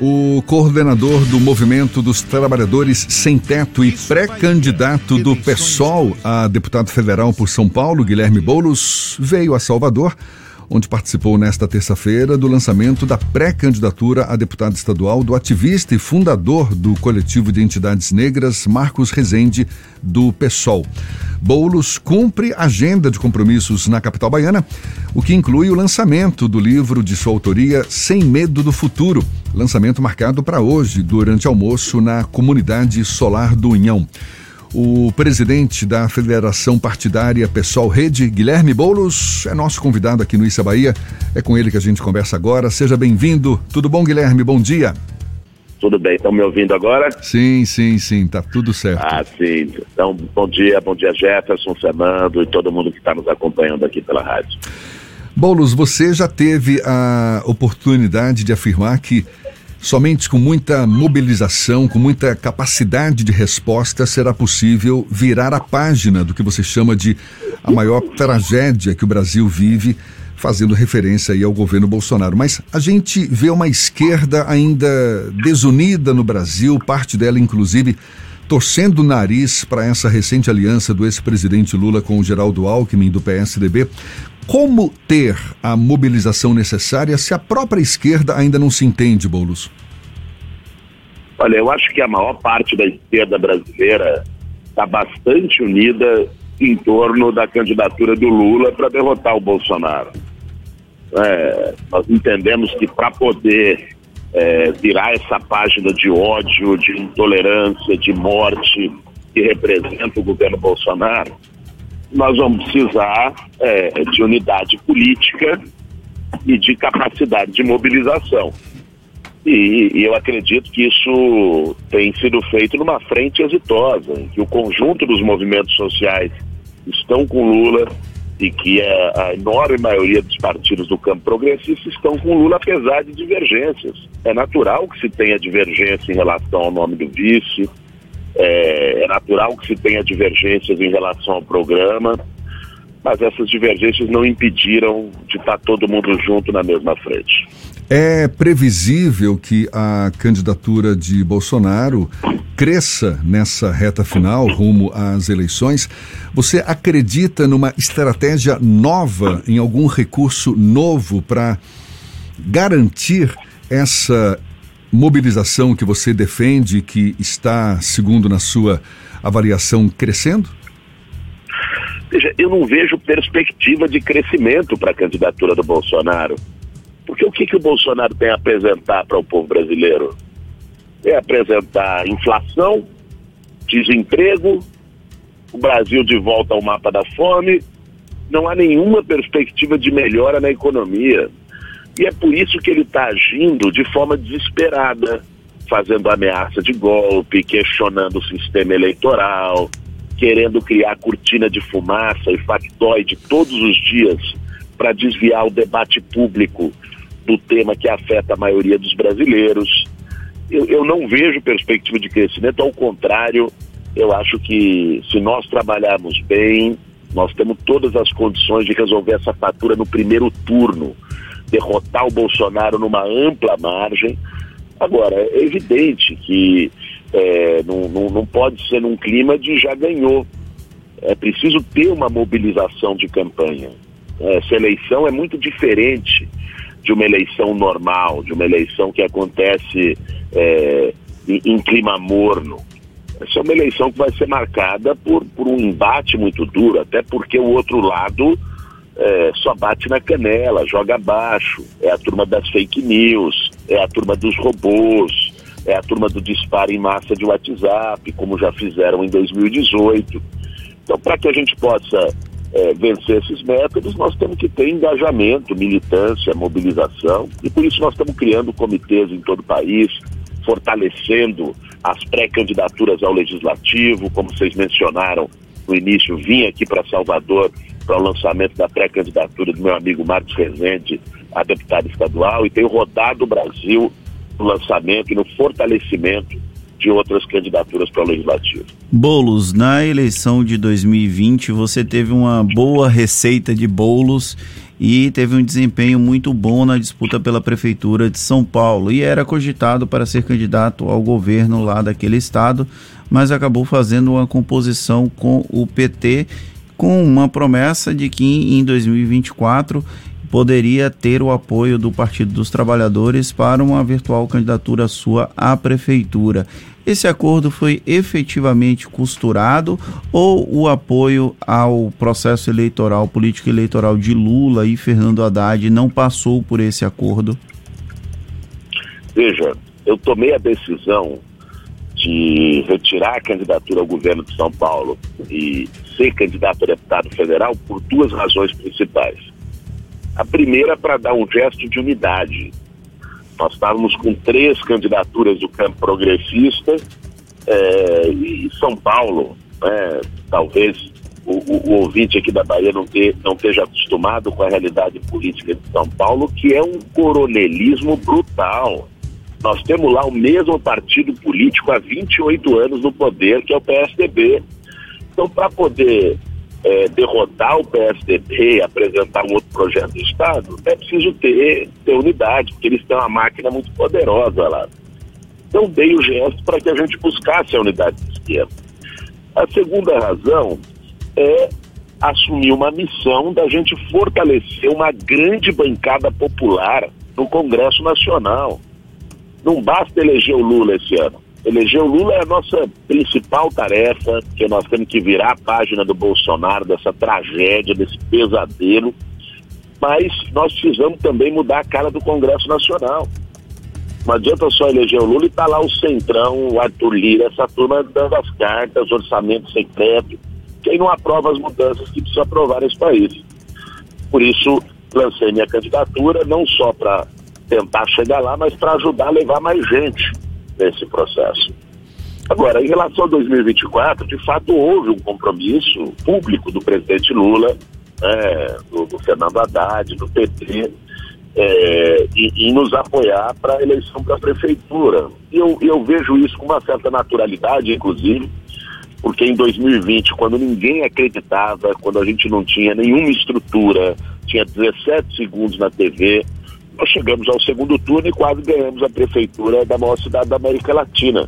O coordenador do Movimento dos Trabalhadores Sem Teto e pré-candidato do PSOL a deputado federal por São Paulo, Guilherme Boulos, veio a Salvador, onde participou nesta terça-feira do lançamento da pré-candidatura a deputado estadual do ativista e fundador do coletivo de entidades negras, Marcos Rezende, do PSOL. Boulos cumpre agenda de compromissos na capital baiana, o que inclui o lançamento do livro de sua autoria Sem Medo do Futuro, lançamento marcado para hoje, durante almoço, na comunidade Solar do Unhão. O presidente da Federação Partidária Pessoal Rede, Guilherme Boulos, é nosso convidado aqui no Issa Bahia. É com ele que a gente conversa agora. Seja bem-vindo. Tudo bom, Guilherme? Bom dia. Tudo bem, estão me ouvindo agora? Sim, sim, sim, tá tudo certo. Ah, sim. Então, bom dia, bom dia Jefferson, Fernando e todo mundo que está nos acompanhando aqui pela rádio. Boulos, você já teve a oportunidade de afirmar que somente com muita mobilização, com muita capacidade de resposta, será possível virar a página do que você chama de a maior tragédia que o Brasil vive fazendo referência aí ao governo Bolsonaro. Mas a gente vê uma esquerda ainda desunida no Brasil, parte dela inclusive torcendo o nariz para essa recente aliança do ex-presidente Lula com o Geraldo Alckmin do PSDB. Como ter a mobilização necessária se a própria esquerda ainda não se entende, Boulos? Olha, eu acho que a maior parte da esquerda brasileira está bastante unida em torno da candidatura do Lula para derrotar o Bolsonaro. É, nós entendemos que para poder é, virar essa página de ódio, de intolerância, de morte que representa o governo Bolsonaro, nós vamos precisar é, de unidade política e de capacidade de mobilização. E, e, eu acredito que isso tem sido feito numa frente exitosa, em que o conjunto dos movimentos sociais estão com Lula e que a, a, enorme maioria dos partidos do campo progressista estão com Lula, apesar de divergências. É natural que se tenha divergência em relação ao nome do vice, é, é natural que se tenha divergências em relação ao programa, mas essas divergências não impediram de estar todo mundo junto na mesma frente. É previsível que a candidatura de Bolsonaro cresça nessa reta final, rumo às eleições. Você acredita numa estratégia nova, em algum recurso novo para garantir essa mobilização que você defende, que está, segundo na sua avaliação, crescendo? Veja, eu não vejo perspectiva de crescimento para a candidatura do Bolsonaro. Porque o que, que o Bolsonaro tem a apresentar para o povo brasileiro? É apresentar inflação, desemprego, o Brasil de volta ao mapa da fome, não há nenhuma perspectiva de melhora na economia. E é por isso que ele está agindo de forma desesperada, fazendo ameaça de golpe, questionando o sistema eleitoral, querendo criar cortina de fumaça e factoide todos os dias para desviar o debate público do tema que afeta a maioria dos brasileiros. Eu, eu não vejo perspectiva de crescimento, ao contrário, eu acho que se nós trabalharmos bem, nós temos todas as condições de resolver essa fatura no primeiro turno, derrotar o Bolsonaro numa ampla margem. Agora, é evidente que é, não, não, não pode ser num clima de já ganhou. É preciso ter uma mobilização de campanha. Essa eleição é muito diferente de uma eleição normal, de uma eleição que acontece é, em, em, clima morno. Essa é uma eleição que vai ser marcada por, por um embate muito duro, até porque o outro lado é, só bate na canela, joga abaixo. É a turma das fake news, é a turma dos robôs, é a turma do disparo em massa de WhatsApp, como já fizeram em 2018. Então, para que a gente possa é, vencer esses métodos, nós temos que ter engajamento, militância, mobilização, e por isso nós estamos criando comitês em todo o país, fortalecendo as pré-candidaturas ao legislativo, como vocês mencionaram no início, vim aqui para Salvador para o lançamento da pré-candidatura do meu amigo Marcos Rezende a deputado estadual e tenho rodado o Brasil no lançamento e no fortalecimento de outras candidaturas para o legislativo. Bolos, na eleição de 2020 você teve uma boa receita de bolos e teve um desempenho muito bom na disputa pela prefeitura de São Paulo. E era cogitado para ser candidato ao governo lá daquele estado, mas acabou fazendo uma composição com o PT com uma promessa de que em 2024 poderia ter o apoio do Partido dos Trabalhadores para uma virtual candidatura sua à prefeitura. Esse acordo foi efetivamente costurado ou o apoio ao processo eleitoral, político eleitoral de Lula e Fernando Haddad não passou por esse acordo? Veja, eu tomei a decisão de retirar a candidatura ao governo de São Paulo e ser candidato a deputado federal por duas razões principais. A primeira, para dar um gesto de unidade. Nós estávamos com três candidaturas do campo progressista é, e São Paulo, né, talvez o, o, o, ouvinte aqui da Bahia não, ter, não esteja acostumado com a realidade política de São Paulo, que é um coronelismo brutal. Nós temos lá o mesmo partido político há 28 anos no poder, que é o PSDB. Então, para poder é, derrotar o PSDB, apresentar um outro projeto de Estado, é preciso ter, ter unidade, porque eles têm uma máquina muito poderosa lá. Então, dei o gesto para que a gente buscasse a unidade de esquerda. A segunda razão é assumir uma missão da gente fortalecer uma grande bancada popular no Congresso Nacional. Não basta eleger o Lula esse ano. Eleger o Lula é a nossa principal tarefa, que nós temos que virar a página do Bolsonaro, dessa tragédia, desse pesadelo. Mas nós precisamos também mudar a cara do Congresso Nacional. Não adianta só eleger o Lula e tá lá o Centrão, o Arthur Lira, essa turma dando as cartas, orçamento secreto, quem não aprova as mudanças que precisa aprovar nesse país. Por isso, lancei minha candidatura, não só para tentar chegar lá, mas para ajudar a levar mais gente nesse processo. Agora, em relação a 2024, de fato houve um compromisso público do presidente Lula, é, do, do, Fernando Haddad, do PT, é, em, nos apoiar para a eleição para a prefeitura. E eu, eu vejo isso com uma certa naturalidade, inclusive, porque em 2020, quando ninguém acreditava, quando a gente não tinha nenhuma estrutura, tinha 17 segundos na TV, nós chegamos ao segundo turno e quase ganhamos a prefeitura da maior cidade da América Latina.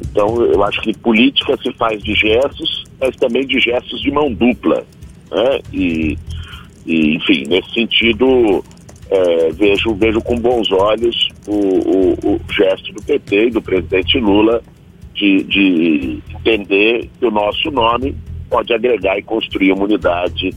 Então, eu acho que política se faz de gestos, mas também de gestos de mão dupla. Né? E, e enfim, nesse sentido, é, vejo, vejo com bons olhos o, o, o, gesto do PT e do presidente Lula de, de entender que o nosso nome pode agregar e construir uma unidade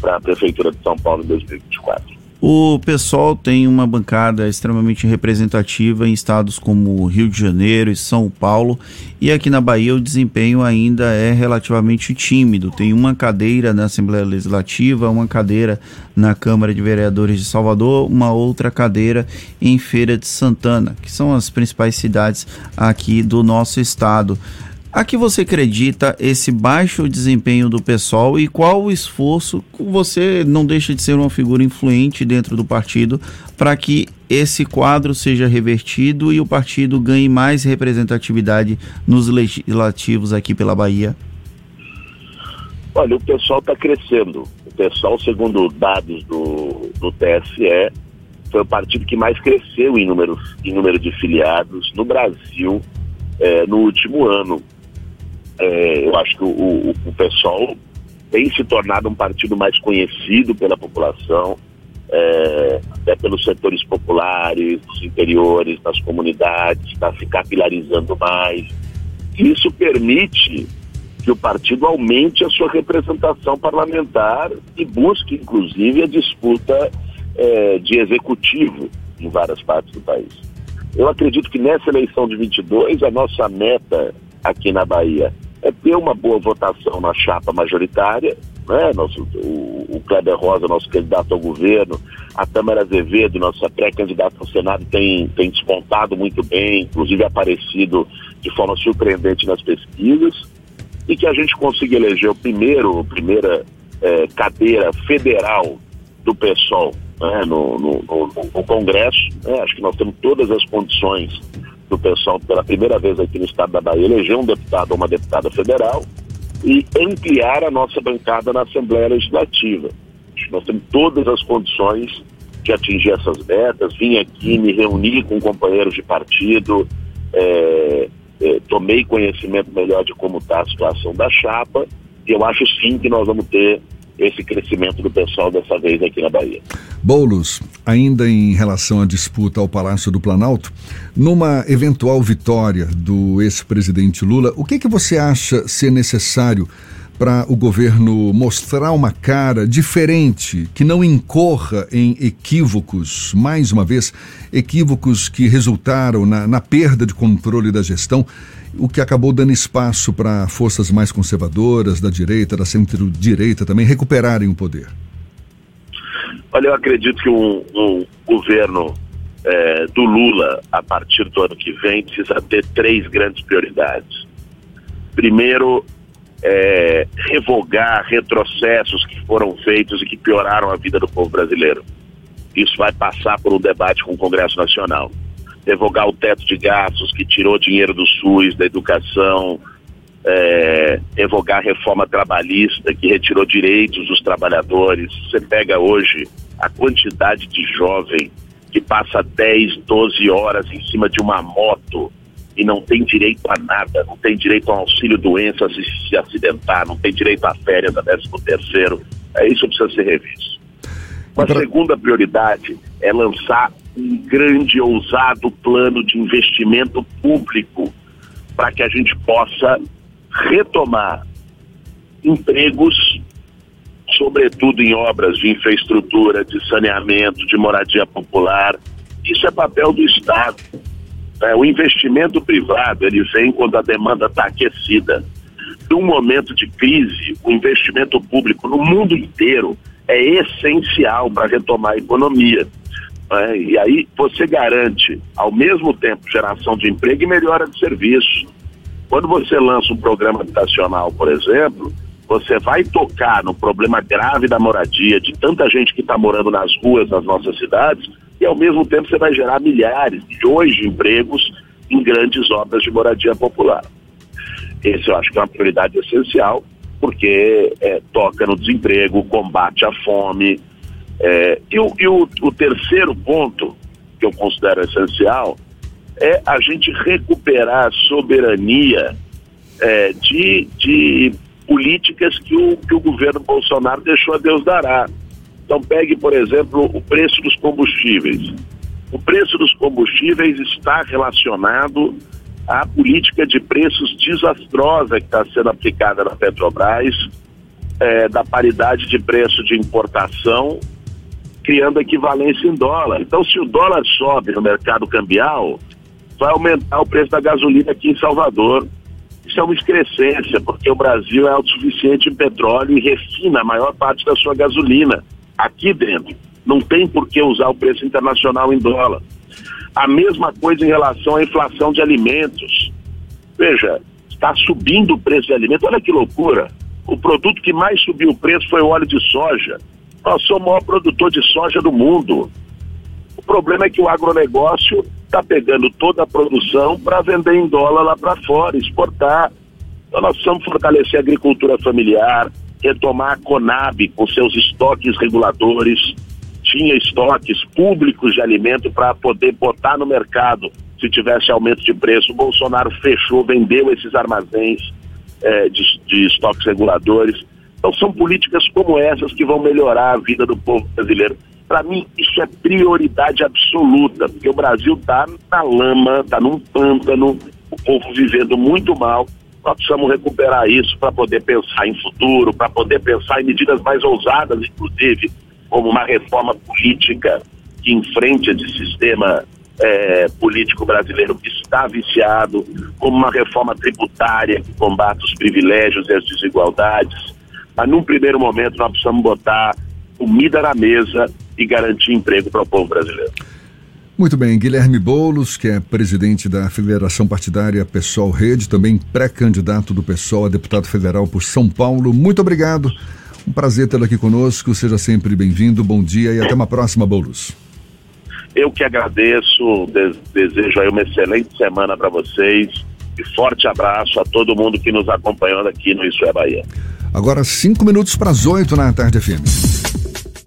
para a Prefeitura de São Paulo em 2024. O pessoal tem uma bancada extremamente representativa em estados como Rio de Janeiro e São Paulo, e aqui na Bahia o desempenho ainda é relativamente tímido. Tem uma cadeira na Assembleia Legislativa, uma cadeira na Câmara de Vereadores de Salvador, uma outra cadeira em Feira de Santana, que são as principais cidades aqui do nosso estado. A que você acredita esse baixo desempenho do pessoal e qual o esforço você não deixa de ser uma figura influente dentro do partido para que esse quadro seja revertido e o partido ganhe mais representatividade nos legislativos aqui pela Bahia? Olha, o pessoal está crescendo. O pessoal, segundo dados do, do TSE, foi o partido que mais cresceu em número, em número de filiados no Brasil é, no último ano. É, eu acho que o, o, o PSOL tem se tornado um partido mais conhecido pela população, é, até pelos setores populares, dos interiores, das comunidades, está se capilarizando mais. Isso permite que o partido aumente a sua representação parlamentar e busque, inclusive, a disputa é, de executivo em várias partes do país. Eu acredito que nessa eleição de 22, a nossa meta aqui na Bahia é ter uma boa votação na chapa majoritária, né? Nosso, o, o Kleber Rosa, nosso candidato ao governo, a Câmara Azevedo, nossa pré-candidata ao Senado, tem, tem despontado muito bem, inclusive aparecido de forma surpreendente nas pesquisas, e que a gente consiga eleger o primeiro, a primeira é, cadeira federal do PSOL né? no, no, no, no, Congresso. Né? Acho que nós temos todas as condições do pessoal pela primeira vez aqui no estado da Bahia eleger um deputado ou uma deputada federal e ampliar a nossa bancada na Assembleia Legislativa. Nós temos todas as condições de atingir essas metas. Vim aqui me reunir com companheiros de partido, é, é, tomei conhecimento melhor de como está a situação da chapa e eu acho sim que nós vamos ter esse crescimento do pessoal dessa vez aqui na Bahia. Boulos, ainda em relação à disputa ao Palácio do Planalto, numa eventual vitória do ex-presidente Lula, o que, que você acha ser necessário para o governo mostrar uma cara diferente, que não incorra em equívocos, mais uma vez, equívocos que resultaram na, na perda de controle da gestão, o que acabou dando espaço para forças mais conservadoras, da direita, da centro-direita também, recuperarem o poder? Olha, eu acredito que um, um governo é, do Lula, a partir do ano que vem, precisa ter três grandes prioridades. Primeiro, é, revogar retrocessos que foram feitos e que pioraram a vida do povo brasileiro. Isso vai passar por um debate com o Congresso Nacional. Revogar o teto de gastos que tirou dinheiro do SUS, da educação, é, revogar a reforma trabalhista que retirou direitos dos trabalhadores. Você pega hoje a quantidade de jovem que passa 10, 12 horas em cima de uma moto e não tem direito a nada, não tem direito ao auxílio doença se se acidentar, não tem direito a férias a 13 terceiro. É isso que precisa ser revisto. Uma segunda prioridade é lançar um grande, ousado plano de investimento público para que a gente possa retomar empregos, sobretudo em obras de infraestrutura, de saneamento, de moradia popular. Isso é papel do Estado. É, o investimento privado ele vem quando a demanda está aquecida. Num momento de crise, o investimento público no mundo inteiro é essencial para retomar a economia. É, e aí você garante, ao mesmo tempo, geração de emprego e melhora de serviço. Quando você lança um programa habitacional, por exemplo, você vai tocar no problema grave da moradia, de tanta gente que está morando nas ruas das nossas cidades, e ao mesmo tempo você vai gerar milhares, de empregos em grandes obras de moradia popular. Esse eu acho que é uma prioridade essencial, porque é, toca no desemprego, combate à fome. É, e, o, e o, o terceiro ponto que eu considero essencial é a gente recuperar a soberania é, de, de políticas que o, que o governo Bolsonaro deixou a Deus dará. Então, pegue, por exemplo, o preço dos combustíveis. O preço dos combustíveis está relacionado à política de preços desastrosa que está sendo aplicada na Petrobras, é, da paridade de preço de importação, criando equivalência em dólar. Então, se o dólar sobe no mercado cambial, vai aumentar o preço da gasolina aqui em Salvador. Isso é uma excrescência, porque o Brasil é autossuficiente em petróleo e refina a maior parte da sua gasolina aqui dentro. Não tem por que usar o preço internacional em dólar. A mesma coisa em relação à inflação de alimentos. Veja, está subindo o preço de alimentos. Olha que loucura. O produto que mais subiu o preço foi o óleo de soja. Nós somos o maior produtor de soja do mundo. O problema é que o agronegócio está pegando toda a produção para vender em dólar lá para fora, exportar. Então nós precisamos fortalecer a agricultura familiar, retomar a Conab com seus estoques reguladores, tinha estoques públicos de alimento para poder botar no mercado se tivesse aumento de preço. O Bolsonaro fechou, vendeu esses armazéns é, de, de estoques reguladores. Então são políticas como essas que vão melhorar a vida do povo brasileiro. Para mim, isso é prioridade absoluta, porque o Brasil está na lama, está num pântano, o povo vivendo muito mal nós precisamos recuperar isso para poder pensar em futuro, para poder pensar em medidas mais ousadas, inclusive, como uma reforma política que enfrente esse sistema é, político brasileiro que está viciado, como uma reforma tributária que combate os privilégios e as desigualdades. Mas, num primeiro momento, nós precisamos botar comida na mesa e garantir emprego para o povo brasileiro. Muito bem, Guilherme Boulos, que é presidente da Federação Partidária Pessoal Rede, também pré-candidato do PSOL a deputado federal por São Paulo. Muito obrigado. Um prazer tê-lo aqui conosco. Seja sempre bem-vindo. Bom dia e até uma próxima, Boulos. Eu que agradeço, desejo aí uma excelente semana para vocês e forte abraço a todo mundo que nos acompanhou aqui no Isso é Bahia. Agora, cinco minutos para as oito na tarde FM.